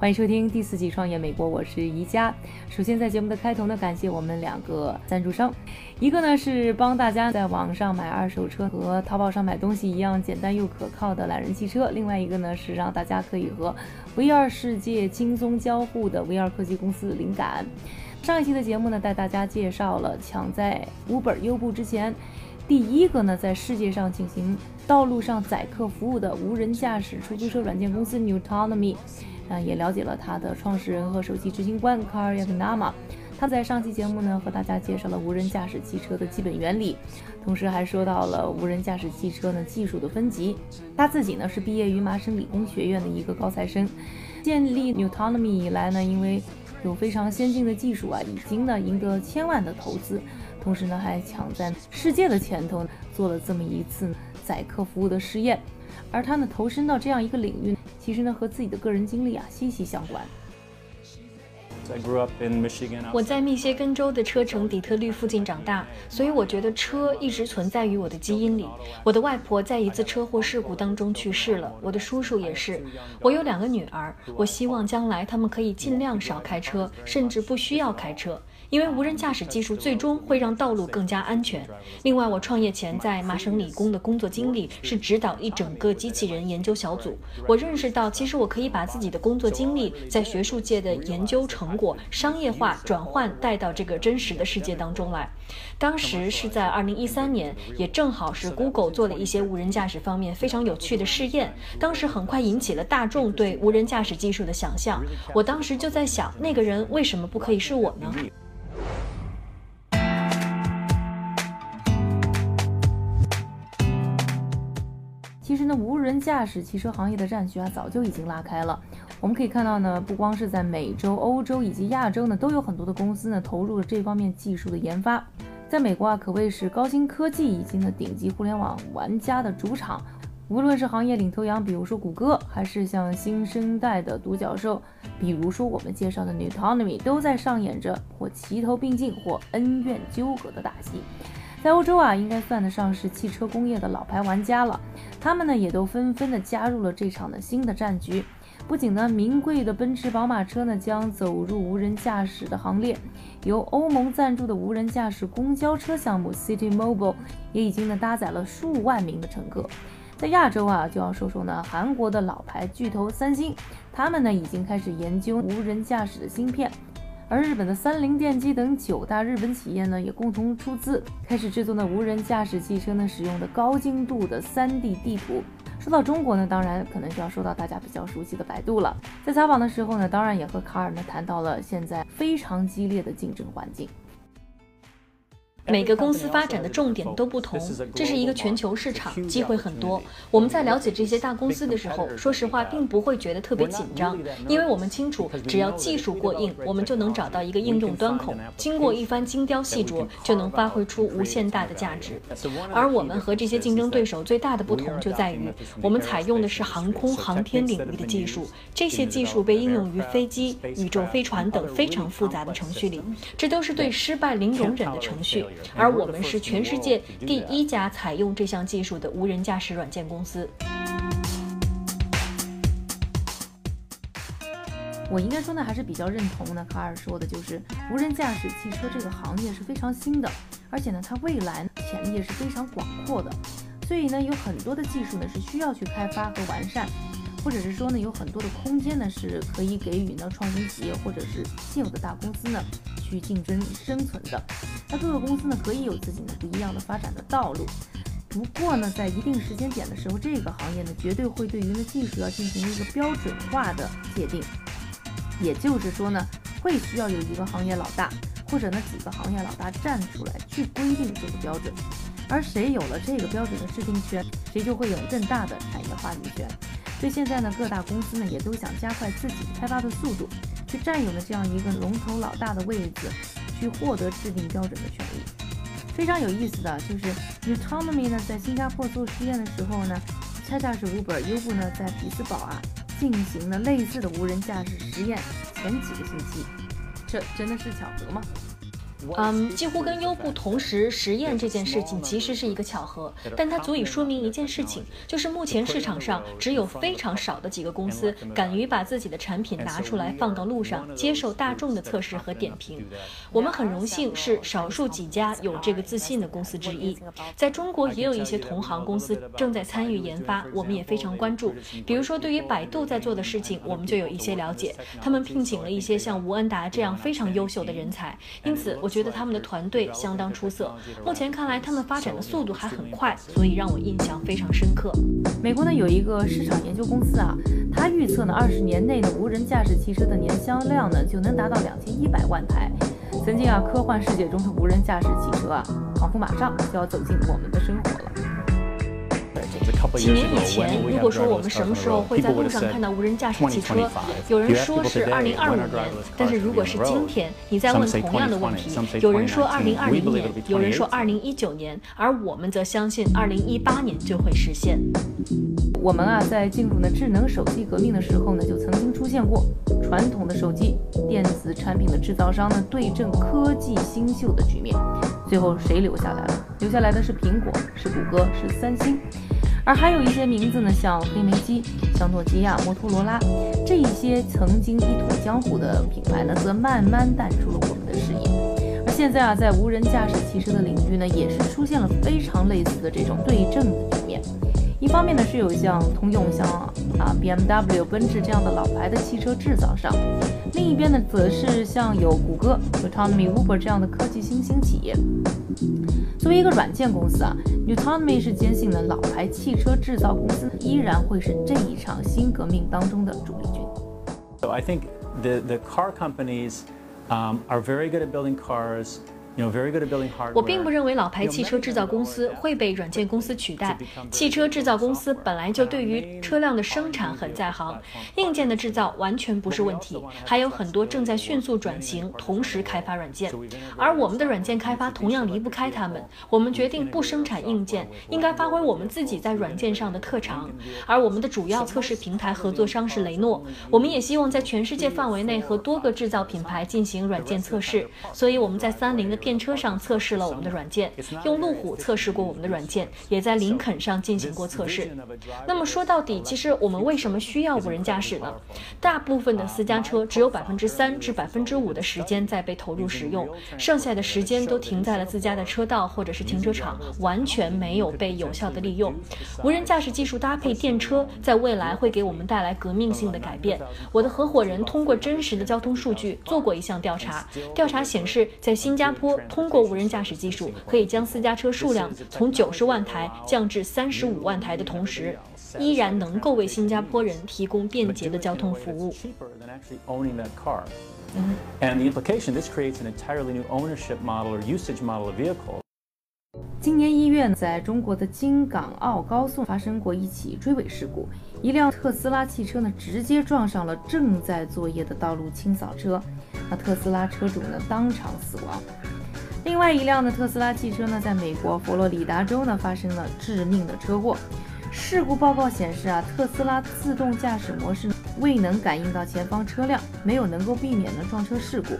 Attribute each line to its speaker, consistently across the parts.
Speaker 1: 欢迎收听第四季《创业美国》，我是宜家。首先，在节目的开头呢，感谢我们两个赞助商，一个呢是帮大家在网上买二手车和淘宝上买东西一样简单又可靠的懒人汽车，另外一个呢是让大家可以和 VR 世界轻松交互的 VR 科技公司灵感。上一期的节目呢，带大家介绍了抢在 Uber 优步之前，第一个呢在世界上进行道路上载客服务的无人驾驶出租车软件公司 Newtonomy。嗯，也了解了他的创始人和首席执行官 Car Yagnama。他在上期节目呢，和大家介绍了无人驾驶汽车的基本原理，同时还说到了无人驾驶汽车呢技术的分级。他自己呢是毕业于麻省理工学院的一个高材生。建立 Newtonomy 以来呢，因为有非常先进的技术啊，已经呢赢得千万的投资，同时呢还抢在世界的前头做了这么一次载客服务的试验。而他呢投身到这样一个领域，其实呢和自己的个人经历啊息息相关。
Speaker 2: 我在密歇根州的车城底特律附近长大，所以我觉得车一直存在于我的基因里。我的外婆在一次车祸事故当中去世了，我的叔叔也是。我有两个女儿，我希望将来他们可以尽量少开车，甚至不需要开车。因为无人驾驶技术最终会让道路更加安全。另外，我创业前在麻省理工的工作经历是指导一整个机器人研究小组。我认识到，其实我可以把自己的工作经历在学术界的研究成果商业化转换带到这个真实的世界当中来。当时是在2013年，也正好是 Google 做了一些无人驾驶方面非常有趣的试验。当时很快引起了大众对无人驾驶技术的想象。我当时就在想，那个人为什么不可以是我呢？
Speaker 1: 其实呢，无人驾驶汽车行业的战局啊，早就已经拉开了。我们可以看到呢，不光是在美洲、欧洲以及亚洲呢，都有很多的公司呢投入了这方面技术的研发。在美国啊，可谓是高新科技以及呢顶级互联网玩家的主场。无论是行业领头羊，比如说谷歌，还是像新生代的独角兽，比如说我们介绍的 Newtonomy，都在上演着或齐头并进或恩怨纠葛的大戏。在欧洲啊，应该算得上是汽车工业的老牌玩家了。他们呢，也都纷纷的加入了这场的新的战局。不仅呢，名贵的奔驰、宝马车呢将走入无人驾驶的行列，由欧盟赞助的无人驾驶公交车项目 City Mobile 也已经呢搭载了数万名的乘客。在亚洲啊，就要说说呢，韩国的老牌巨头三星，他们呢已经开始研究无人驾驶的芯片。而日本的三菱电机等九大日本企业呢，也共同出资开始制作呢无人驾驶汽车呢使用的高精度的 3D 地图。说到中国呢，当然可能就要说到大家比较熟悉的百度了。在采访的时候呢，当然也和卡尔呢谈到了现在非常激烈的竞争环境。
Speaker 2: 每个公司发展的重点都不同，这是一个全球市场，机会很多。我们在了解这些大公司的时候，说实话并不会觉得特别紧张，因为我们清楚，只要技术过硬，我们就能找到一个应用端口，经过一番精雕细琢，就能发挥出无限大的价值。而我们和这些竞争对手最大的不同就在于，我们采用的是航空航天领域的技术，这些技术被应用于飞机、宇宙飞船等非常复杂的程序里，这都是对失败零容忍的程序。而我们是全世界第一家采用这项技术的无人驾驶软件公司。
Speaker 1: 我应该说呢，还是比较认同呢。卡尔说的就是，无人驾驶汽车这个行业是非常新的，而且呢，它未来潜力也是非常广阔的。所以呢，有很多的技术呢是需要去开发和完善，或者是说呢，有很多的空间呢是可以给予呢创新企业或者是现有的大公司呢。去竞争生存的，那各个公司呢可以有自己的不一样的发展的道路。不过呢，在一定时间点的时候，这个行业呢绝对会对于呢技术要进行一个标准化的界定。也就是说呢，会需要有一个行业老大，或者呢几个行业老大站出来去规定这个标准，而谁有了这个标准的制定权，谁就会有更大的产业话语权。所以现在呢，各大公司呢也都想加快自己开发的速度，去占有了这样一个龙头老大的位置，去获得制定标准的权利。非常有意思的就是 u t o n o m y 呢在新加坡做实验的时候呢，恰恰是 Uber 优步呢在匹兹堡啊进行了类似的无人驾驶实验前几个星期，这真的是巧合吗？
Speaker 2: 嗯，几乎跟优步同时实验这件事情其实是一个巧合，但它足以说明一件事情，就是目前市场上只有非常少的几个公司敢于把自己的产品拿出来放到路上，接受大众的测试和点评。我们很荣幸是少数几家有这个自信的公司之一。在中国也有一些同行公司正在参与研发，我们也非常关注。比如说，对于百度在做的事情，我们就有一些了解。他们聘请了一些像吴恩达这样非常优秀的人才，因此我。觉得他们的团队相当出色，目前看来他们发展的速度还很快，所以让我印象非常深刻。
Speaker 1: 美国呢有一个市场研究公司啊，它预测呢二十年内的无人驾驶汽车的年销量呢就能达到两千一百万台。曾经啊科幻世界中的无人驾驶汽车啊，仿佛马上就要走进我们的生活了。
Speaker 2: 几年以前，如果说我们什么时候会在路上看到无人驾驶汽车，有人说是二零二五年。但是如果是今天，你再问同样的问题，有人说二零二零年，有人说二零一九年，而我们则相信二零一八年就会实现。
Speaker 1: 我们啊，在进入呢智能手机革命的时候呢，就曾经出现过传统的手机电子产品的制造商呢对阵科技新秀的局面。最后谁留下来了？留下来的是苹果，是谷歌，是三星。而还有一些名字呢，像黑莓机、像诺基亚、摩托罗拉，这一些曾经一统江湖的品牌呢，则慢慢淡出了我们的视野。而现在啊，在无人驾驶汽车的领域呢，也是出现了非常类似的这种对症的局面。一方面呢，是有像通用、像啊 BMW、奔驰这样的老牌的汽车制造商；另一边呢，则是像有谷歌、Autonomy、Uber 这样的科技新兴企业。作为一个软件公司啊，Autonomy 是坚信呢，老牌汽车制造公司依然会是这一场新革命当中的主力军。
Speaker 3: So I think the the car companies um, are very good at building cars.
Speaker 2: 我并不认为老牌汽车制造公司会被软件公司取代。汽车制造公司本来就对于车辆的生产很在行，硬件的制造完全不是问题。还有很多正在迅速转型，同时开发软件，而我们的软件开发同样离不开他们。我们决定不生产硬件，应该发挥我们自己在软件上的特长。而我们的主要测试平台合作商是雷诺，我们也希望在全世界范围内和多个制造品牌进行软件测试。所以我们在三菱的电电车上测试了我们的软件，用路虎测试过我们的软件，也在林肯上进行过测试。那么说到底，其实我们为什么需要无人驾驶呢？大部分的私家车只有百分之三至百分之五的时间在被投入使用，剩下的时间都停在了自家的车道或者是停车场，完全没有被有效的利用。无人驾驶技术搭配电车，在未来会给我们带来革命性的改变。我的合伙人通过真实的交通数据做过一项调查，调查显示，在新加坡。通过无人驾驶技术，可以将私家车数量从九十万台降至三十五万台的同时，依然能够为新加坡人提供便捷的交通服务。
Speaker 1: 今年一月，在中国的京港澳高速发生过一起追尾事故，一辆特斯拉汽车呢直接撞上了正在作业的道路清扫车，那特斯拉车主呢当场死亡。另外一辆的特斯拉汽车呢，在美国佛罗里达州呢发生了致命的车祸。事故报告显示啊，特斯拉自动驾驶模式未能感应到前方车辆，没有能够避免的撞车事故。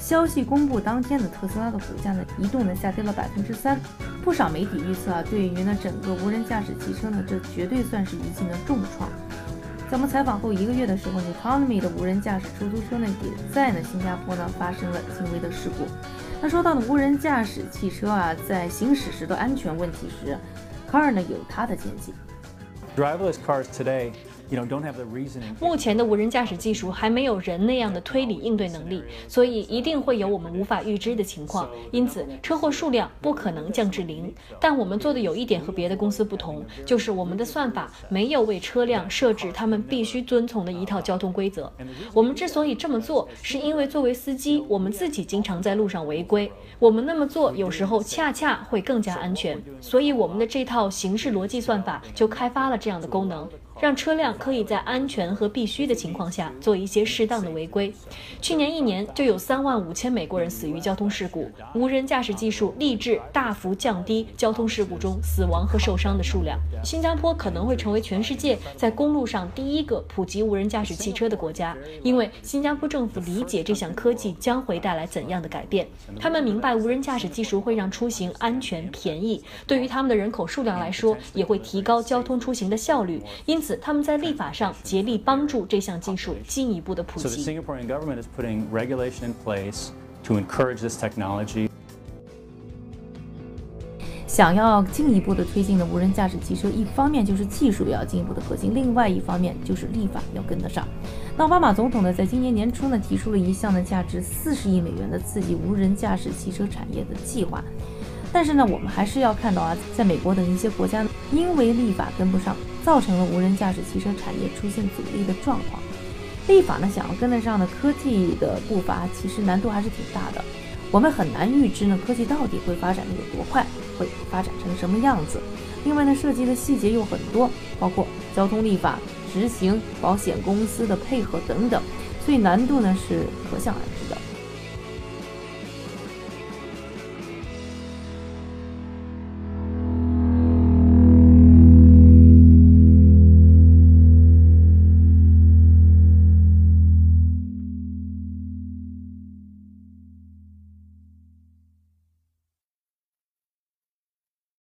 Speaker 1: 消息公布当天的特斯拉的股价呢，一度呢下跌了百分之三。不少媒体预测啊，对于呢整个无人驾驶汽车呢，这绝对算是一记呢重创。咱们采访后一个月的时候，Autonomy 的无人驾驶出租车呢，也在呢新加坡呢发生了轻微的事故。那说到了无人驾驶汽车啊，在行驶时的安全问题时，，Car 呢有他的见解。
Speaker 3: Driverless cars today you don't have the reason
Speaker 2: 目前的无人驾驶技术还没有人那样的推理应对能力，所以一定会有我们无法预知的情况。因此，车祸数量不可能降至零。但我们做的有一点和别的公司不同，就是我们的算法没有为车辆设置他们必须遵从的一套交通规则。我们之所以这么做，是因为作为司机，我们自己经常在路上违规。我们那么做有时候恰恰会更加安全，所以我们的这套形式逻辑算法就开发了这样的功能。让车辆可以在安全和必须的情况下做一些适当的违规。去年一年就有三万五千美国人死于交通事故，无人驾驶技术立志大幅降低交通事故中死亡和受伤的数量。新加坡可能会成为全世界在公路上第一个普及无人驾驶汽车的国家，因为新加坡政府理解这项科技将会带来怎样的改变。他们明白无人驾驶技术会让出行安全、便宜，对于他们的人口数量来说，也会提高交通出行的效率。因此。他们在立法上竭力帮助这项技术进一步的普及。
Speaker 3: Singaporean government is putting regulation in place to encourage this technology.
Speaker 1: 想要进一步的推进的无人驾驶汽车，一方面就是技术要进一步的革新，另外一方面就是立法要跟得上。那奥巴马总统呢，在今年年初呢，提出了一项呢价值四十亿美元的刺激无人驾驶汽车产业的计划。但是呢，我们还是要看到啊，在美国等一些国家，因为立法跟不上。造成了无人驾驶汽车产业出现阻力的状况。立法呢，想要跟得上的科技的步伐，其实难度还是挺大的。我们很难预知呢，科技到底会发展的有多快，会发展成什么样子。另外呢，涉及的细节又很多，包括交通立法执行、保险公司的配合等等，所以难度呢是可想而知的。